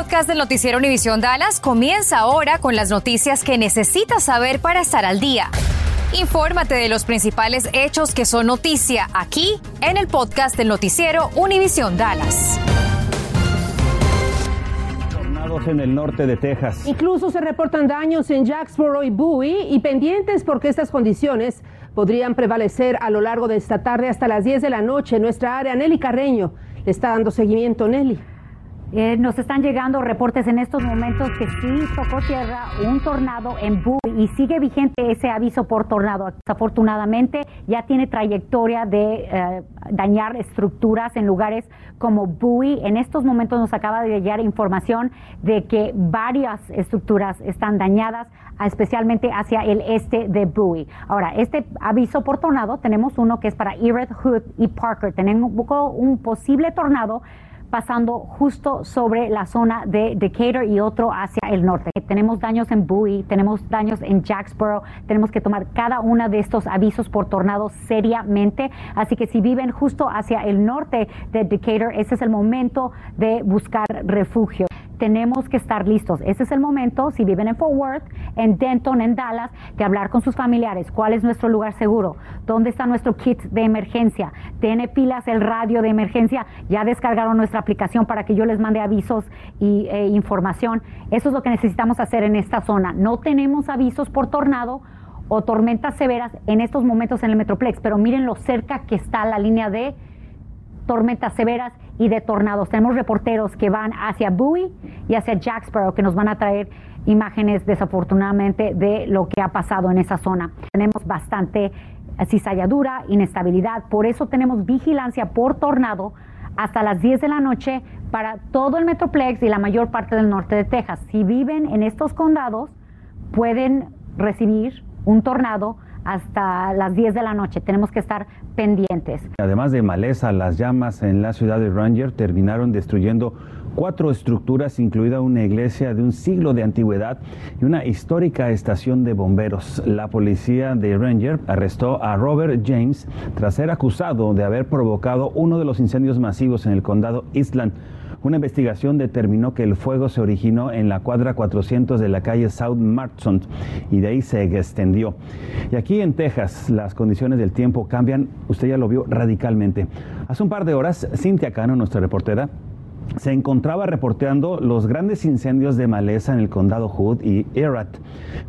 podcast del noticiero Univisión Dallas comienza ahora con las noticias que necesitas saber para estar al día. Infórmate de los principales hechos que son noticia aquí en el podcast del noticiero Univisión Dallas. Tornados en el norte de Texas. Incluso se reportan daños en Jacksboro y Bowie y pendientes porque estas condiciones podrían prevalecer a lo largo de esta tarde hasta las 10 de la noche en nuestra área. Nelly Carreño le está dando seguimiento, Nelly. Eh, nos están llegando reportes en estos momentos que sí tocó tierra un tornado en Bowie y sigue vigente ese aviso por tornado. Desafortunadamente ya tiene trayectoria de eh, dañar estructuras en lugares como Bowie. En estos momentos nos acaba de llegar información de que varias estructuras están dañadas, especialmente hacia el este de Bowie. Ahora, este aviso por tornado tenemos uno que es para Everett, Hood y Parker. Tenemos un posible tornado pasando justo sobre la zona de Decatur y otro hacia el norte. Tenemos daños en Bowie, tenemos daños en Jacksboro, tenemos que tomar cada uno de estos avisos por tornado seriamente, así que si viven justo hacia el norte de Decatur, ese es el momento de buscar refugio tenemos que estar listos. Ese es el momento, si viven en Fort Worth, en Denton, en Dallas, de hablar con sus familiares. ¿Cuál es nuestro lugar seguro? ¿Dónde está nuestro kit de emergencia? ¿Tiene pilas el radio de emergencia? ¿Ya descargaron nuestra aplicación para que yo les mande avisos y e información? Eso es lo que necesitamos hacer en esta zona. No tenemos avisos por tornado o tormentas severas en estos momentos en el Metroplex, pero miren lo cerca que está la línea de tormentas severas y de tornados. Tenemos reporteros que van hacia Bowie y hacia Jacksboro que nos van a traer imágenes desafortunadamente de lo que ha pasado en esa zona. Tenemos bastante cizalladura, inestabilidad, por eso tenemos vigilancia por tornado hasta las 10 de la noche para todo el Metroplex y la mayor parte del norte de Texas. Si viven en estos condados, pueden recibir un tornado hasta las 10 de la noche. Tenemos que estar pendientes. Además de maleza, las llamas en la ciudad de Ranger terminaron destruyendo cuatro estructuras, incluida una iglesia de un siglo de antigüedad y una histórica estación de bomberos. La policía de Ranger arrestó a Robert James tras ser acusado de haber provocado uno de los incendios masivos en el condado Eastland. Una investigación determinó que el fuego se originó en la cuadra 400 de la calle South Marchant y de ahí se extendió. Y aquí en Texas las condiciones del tiempo cambian, usted ya lo vio radicalmente. Hace un par de horas, Cynthia Cano, nuestra reportera, se encontraba reporteando los grandes incendios de maleza en el condado Hood y Erat.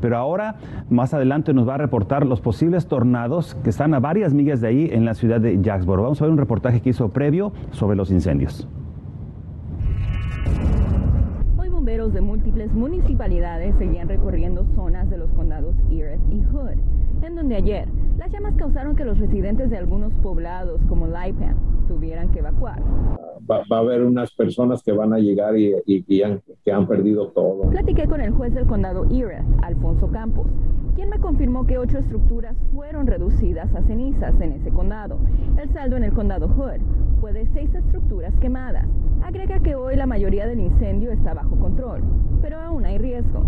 Pero ahora, más adelante, nos va a reportar los posibles tornados que están a varias millas de ahí en la ciudad de Jacksboro. Vamos a ver un reportaje que hizo previo sobre los incendios. De múltiples municipalidades seguían recorriendo zonas de los condados Earth y Hood, en donde ayer las llamas causaron que los residentes de algunos poblados como Lipan tuvieran que evacuar. Va, a haber unas personas que van a llegar y, han, que han perdido todo. Platiqué con el juez del condado Earth, Alfonso Campos, quien me confirmó que ocho estructuras fueron reducidas a cenizas en ese condado. El saldo en el condado Hood fue de seis estructuras quemadas. Agrega que hoy la mayoría del incendio está bajo control, pero aún hay riesgo.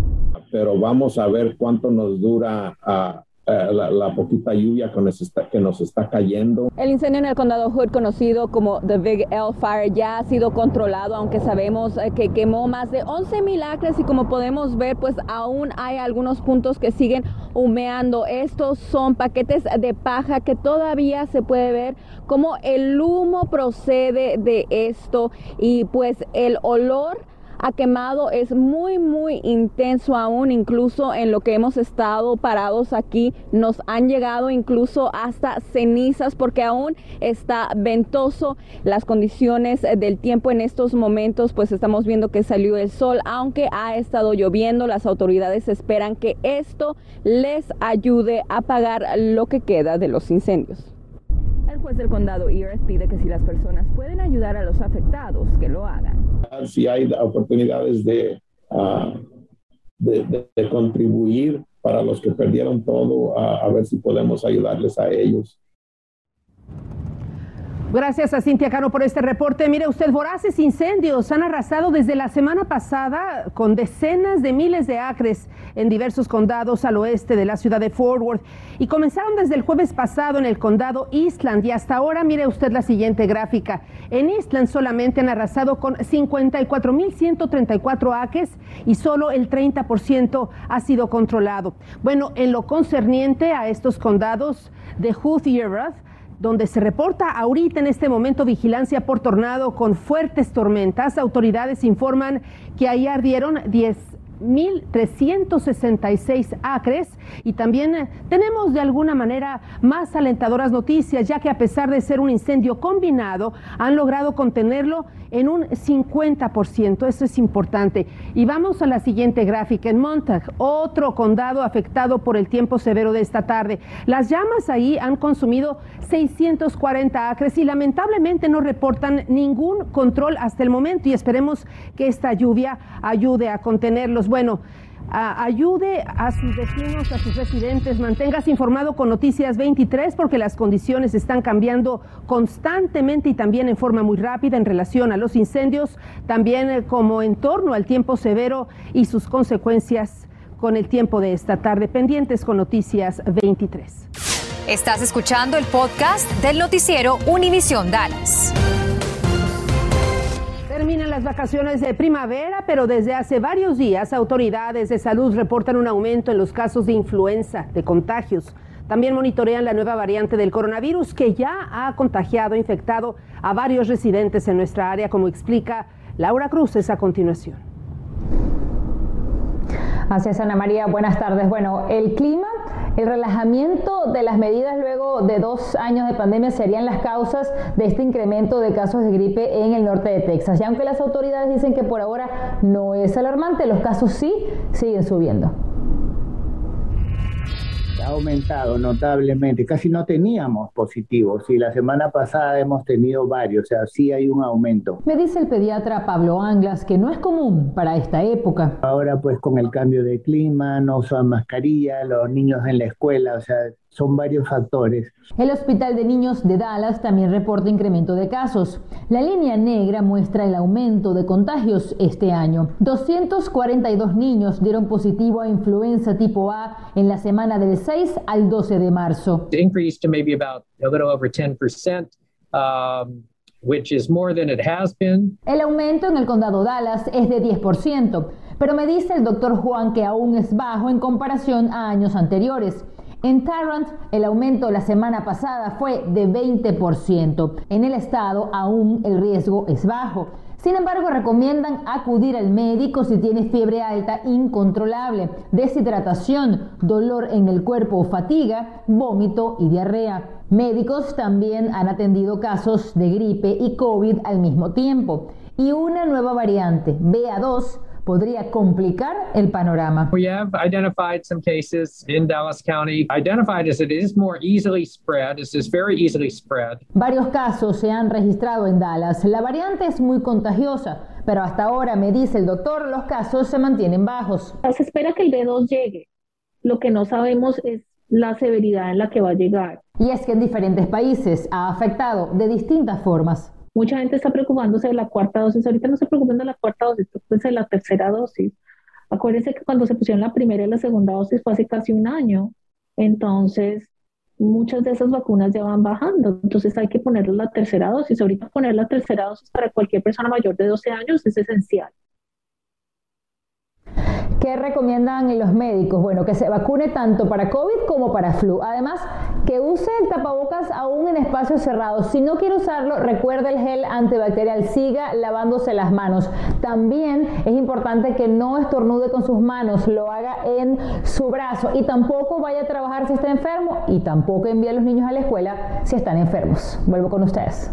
Pero vamos a ver cuánto nos dura a eh, la, poquita lluvia que nos, está, que nos está cayendo. El incendio en el condado Hood, conocido como The Big L Fire, ya ha sido controlado, aunque sabemos eh, que quemó más de 11 mil acres y como podemos ver, pues aún hay algunos puntos que siguen humeando. Estos son paquetes de paja que todavía se puede ver como el humo procede de esto y pues el olor ha quemado es muy, muy intenso aún, incluso en lo que hemos estado parados aquí, nos han llegado incluso hasta cenizas porque aún está ventoso las condiciones del tiempo en estos momentos, pues estamos viendo que salió el sol, aunque ha estado lloviendo, las autoridades esperan que esto les ayude a apagar lo que queda de los incendios. El juez del condado Earth pide que si las personas pueden ayudar a los afectados, que lo hagan si hay oportunidades ah, de, de, contribuir para los que perdieron todo, a ver si podemos ayudarles a ellos. Gracias a Cintia Cano por este reporte. Mire usted, voraces incendios han arrasado desde la semana pasada con decenas de miles de acres en diversos condados al oeste de la ciudad de Fort Worth y comenzaron desde el jueves pasado en el condado Eastland y hasta ahora mire usted la siguiente gráfica. En Eastland solamente han arrasado con 54.134 acres y solo el 30% ha sido controlado. Bueno, en lo concerniente a estos condados de Hood y Erath, donde se reporta ahorita en este momento vigilancia por tornado con fuertes tormentas. Autoridades informan que ahí ardieron 10 1.366 acres y también eh, tenemos de alguna manera más alentadoras noticias, ya que a pesar de ser un incendio combinado, han logrado contenerlo en un 50%. Eso es importante. Y vamos a la siguiente gráfica. En Montague, otro condado afectado por el tiempo severo de esta tarde. Las llamas ahí han consumido 640 acres y lamentablemente no reportan ningún control hasta el momento y esperemos que esta lluvia ayude a contenerlos. Bueno, ayude a sus vecinos, a sus residentes, manténgase informado con Noticias 23 porque las condiciones están cambiando constantemente y también en forma muy rápida en relación a los incendios, también eh, como en torno al tiempo severo y sus consecuencias con el tiempo de esta tarde. Pendientes con Noticias 23. Estás escuchando el podcast del noticiero Univisión Dallas. Terminan las vacaciones de primavera, pero desde hace varios días autoridades de salud reportan un aumento en los casos de influenza, de contagios. También monitorean la nueva variante del coronavirus que ya ha contagiado, infectado a varios residentes en nuestra área, como explica Laura Cruz a continuación. Así Ana María. Buenas tardes. Bueno, el clima el relajamiento de las medidas luego de dos años de pandemia serían las causas de este incremento de casos de gripe en el norte de Texas. Y aunque las autoridades dicen que por ahora no es alarmante, los casos sí siguen subiendo ha aumentado notablemente. Casi no teníamos positivos y la semana pasada hemos tenido varios, o sea, sí hay un aumento. Me dice el pediatra Pablo Anglas que no es común para esta época. Ahora pues con el cambio de clima, no usan mascarilla, los niños en la escuela, o sea, son varios factores. El Hospital de Niños de Dallas también reporta incremento de casos. La línea negra muestra el aumento de contagios este año. 242 niños dieron positivo a influenza tipo A en la semana del 6 al 12 de marzo. El aumento en el condado Dallas es de 10%, pero me dice el doctor Juan que aún es bajo en comparación a años anteriores. En Tarrant, el aumento la semana pasada fue de 20%. En el estado aún el riesgo es bajo. Sin embargo, recomiendan acudir al médico si tienes fiebre alta incontrolable, deshidratación, dolor en el cuerpo o fatiga, vómito y diarrea. Médicos también han atendido casos de gripe y COVID al mismo tiempo. Y una nueva variante, BA2, podría complicar el panorama. We have identified some cases in Dallas County, identified as it is more easily spread, this is very easily spread. Varios casos se han registrado en Dallas. La variante es muy contagiosa, pero hasta ahora, me dice el doctor, los casos se mantienen bajos. Se espera que el B2 llegue. Lo que no sabemos es la severidad en la que va a llegar. Y es que en diferentes países ha afectado de distintas formas. Mucha gente está preocupándose de la cuarta dosis. Ahorita no se preocupen de la cuarta dosis, preocupense de la tercera dosis. Acuérdense que cuando se pusieron la primera y la segunda dosis fue hace casi un año. Entonces, muchas de esas vacunas ya van bajando. Entonces hay que ponerle la tercera dosis. Ahorita poner la tercera dosis para cualquier persona mayor de 12 años es esencial. ¿Qué recomiendan los médicos? Bueno, que se vacune tanto para COVID como para flu. Además, que use el tapabocas aún en espacios cerrados. Si no quiere usarlo, recuerde el gel antibacterial. Siga lavándose las manos. También es importante que no estornude con sus manos, lo haga en su brazo. Y tampoco vaya a trabajar si está enfermo y tampoco envíe a los niños a la escuela si están enfermos. Vuelvo con ustedes.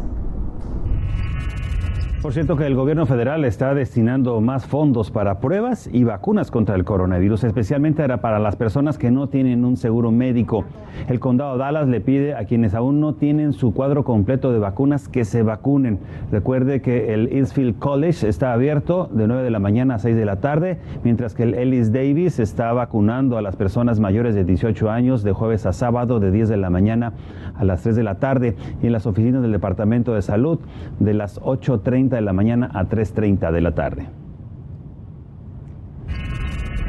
Por cierto que el gobierno federal está destinando más fondos para pruebas y vacunas contra el coronavirus, especialmente para las personas que no tienen un seguro médico. El condado Dallas le pide a quienes aún no tienen su cuadro completo de vacunas que se vacunen. Recuerde que el Eastfield College está abierto de 9 de la mañana a 6 de la tarde, mientras que el Ellis Davis está vacunando a las personas mayores de 18 años de jueves a sábado de 10 de la mañana a las 3 de la tarde y en las oficinas del Departamento de Salud de las 8.30 de la mañana a 3.30 de la tarde.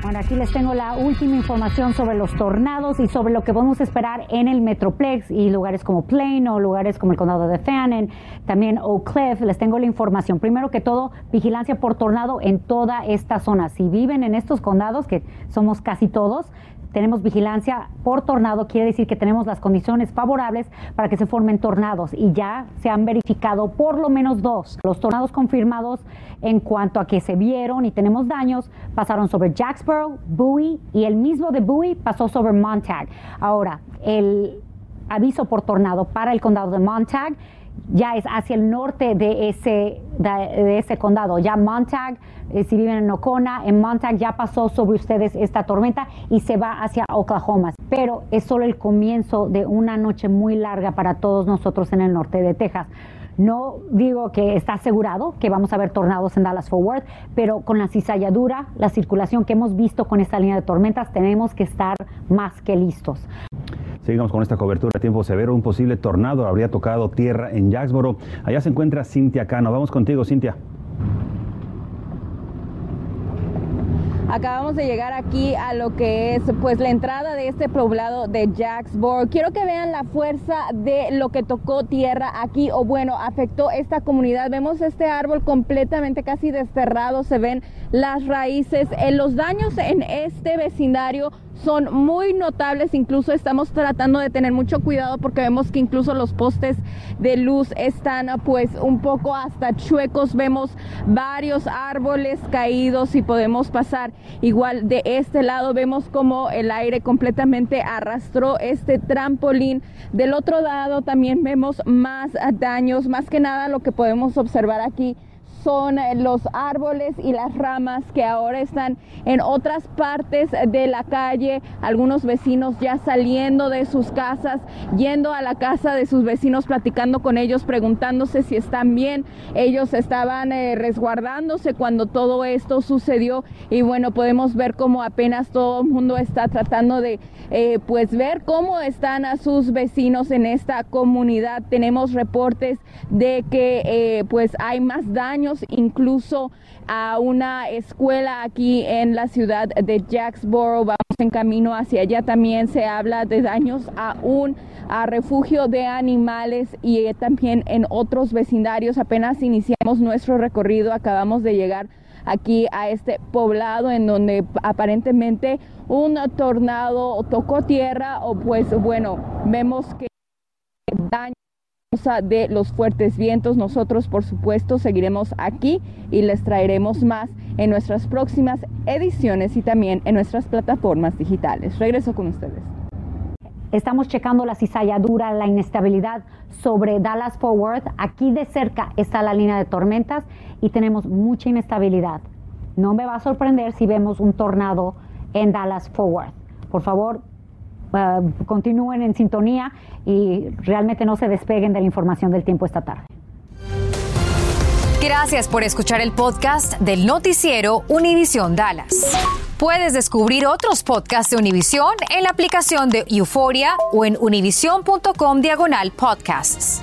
Bueno, aquí les tengo la última información sobre los tornados y sobre lo que podemos esperar en el Metroplex y lugares como Plano, lugares como el condado de Fannin, también Oak Cliff. Les tengo la información. Primero que todo, vigilancia por tornado en toda esta zona. Si viven en estos condados, que somos casi todos, tenemos vigilancia por tornado, quiere decir que tenemos las condiciones favorables para que se formen tornados y ya se han verificado por lo menos dos. Los tornados confirmados en cuanto a que se vieron y tenemos daños pasaron sobre Jacksboro, Bowie y el mismo de Bowie pasó sobre Montag. Ahora, el aviso por tornado para el condado de Montag ya es hacia el norte de ese, de, ese condado. Ya Montag, eh, si viven en Ocona, en Montag ya pasó sobre ustedes esta tormenta y se va hacia Oklahoma. Pero es solo el comienzo de una noche muy larga para todos nosotros en el norte de Texas. No digo que está asegurado que vamos a ver tornados en Dallas Forward, pero con la cizalladura, la circulación que hemos visto con esta línea de tormentas, tenemos que estar más que listos. Seguimos con esta cobertura a tiempo severo. Un posible tornado habría tocado tierra en Jacksboro. Allá se encuentra Cintia Cano. Vamos contigo, Cintia. Acabamos de llegar aquí a lo que es pues la entrada de este poblado de Jacksboro. Quiero que vean la fuerza de lo que tocó tierra aquí o bueno, afectó esta comunidad. Vemos este árbol completamente casi desterrado, se ven las raíces. En los daños en este vecindario son muy notables, incluso estamos tratando de tener mucho cuidado porque vemos que incluso los postes de luz están pues un poco hasta chuecos, vemos varios árboles caídos y podemos pasar igual de este lado, vemos como el aire completamente arrastró este trampolín, del otro lado también vemos más daños, más que nada lo que podemos observar aquí son eh, los árboles y las ramas que ahora están en otras partes de la calle, algunos vecinos ya saliendo de sus casas, yendo a la casa de sus vecinos, platicando con ellos, preguntándose si están bien. Ellos estaban eh, resguardándose cuando todo esto sucedió y bueno, podemos ver cómo apenas todo el mundo está tratando de eh, pues ver cómo están a sus vecinos en esta comunidad. Tenemos reportes de que pues hay más daños incluso a una escuela aquí en la ciudad de Jacksboro. Vamos en camino hacia allá. También se habla de daños a un a refugio de animales y eh, también en otros vecindarios. Apenas iniciamos nuestro recorrido, acabamos de llegar aquí a este poblado en donde aparentemente un tornado tocó tierra o pues bueno, vemos que daño de los fuertes vientos. Nosotros, por supuesto, seguiremos aquí y les traeremos más en nuestras próximas ediciones y también en nuestras plataformas digitales. Regreso con ustedes. Estamos checando la cizalladura, la inestabilidad sobre Dallas Forward. Aquí de cerca está la línea de tormentas y tenemos mucha inestabilidad. No me va a sorprender si vemos un tornado en Dallas Forward. Por favor, Uh, continúen en sintonía y realmente no se despeguen de la información del tiempo esta tarde. Gracias por escuchar el podcast del noticiero Univisión Dallas. Puedes descubrir otros podcasts de Univisión en la aplicación de Euforia o en univision.com diagonal podcasts.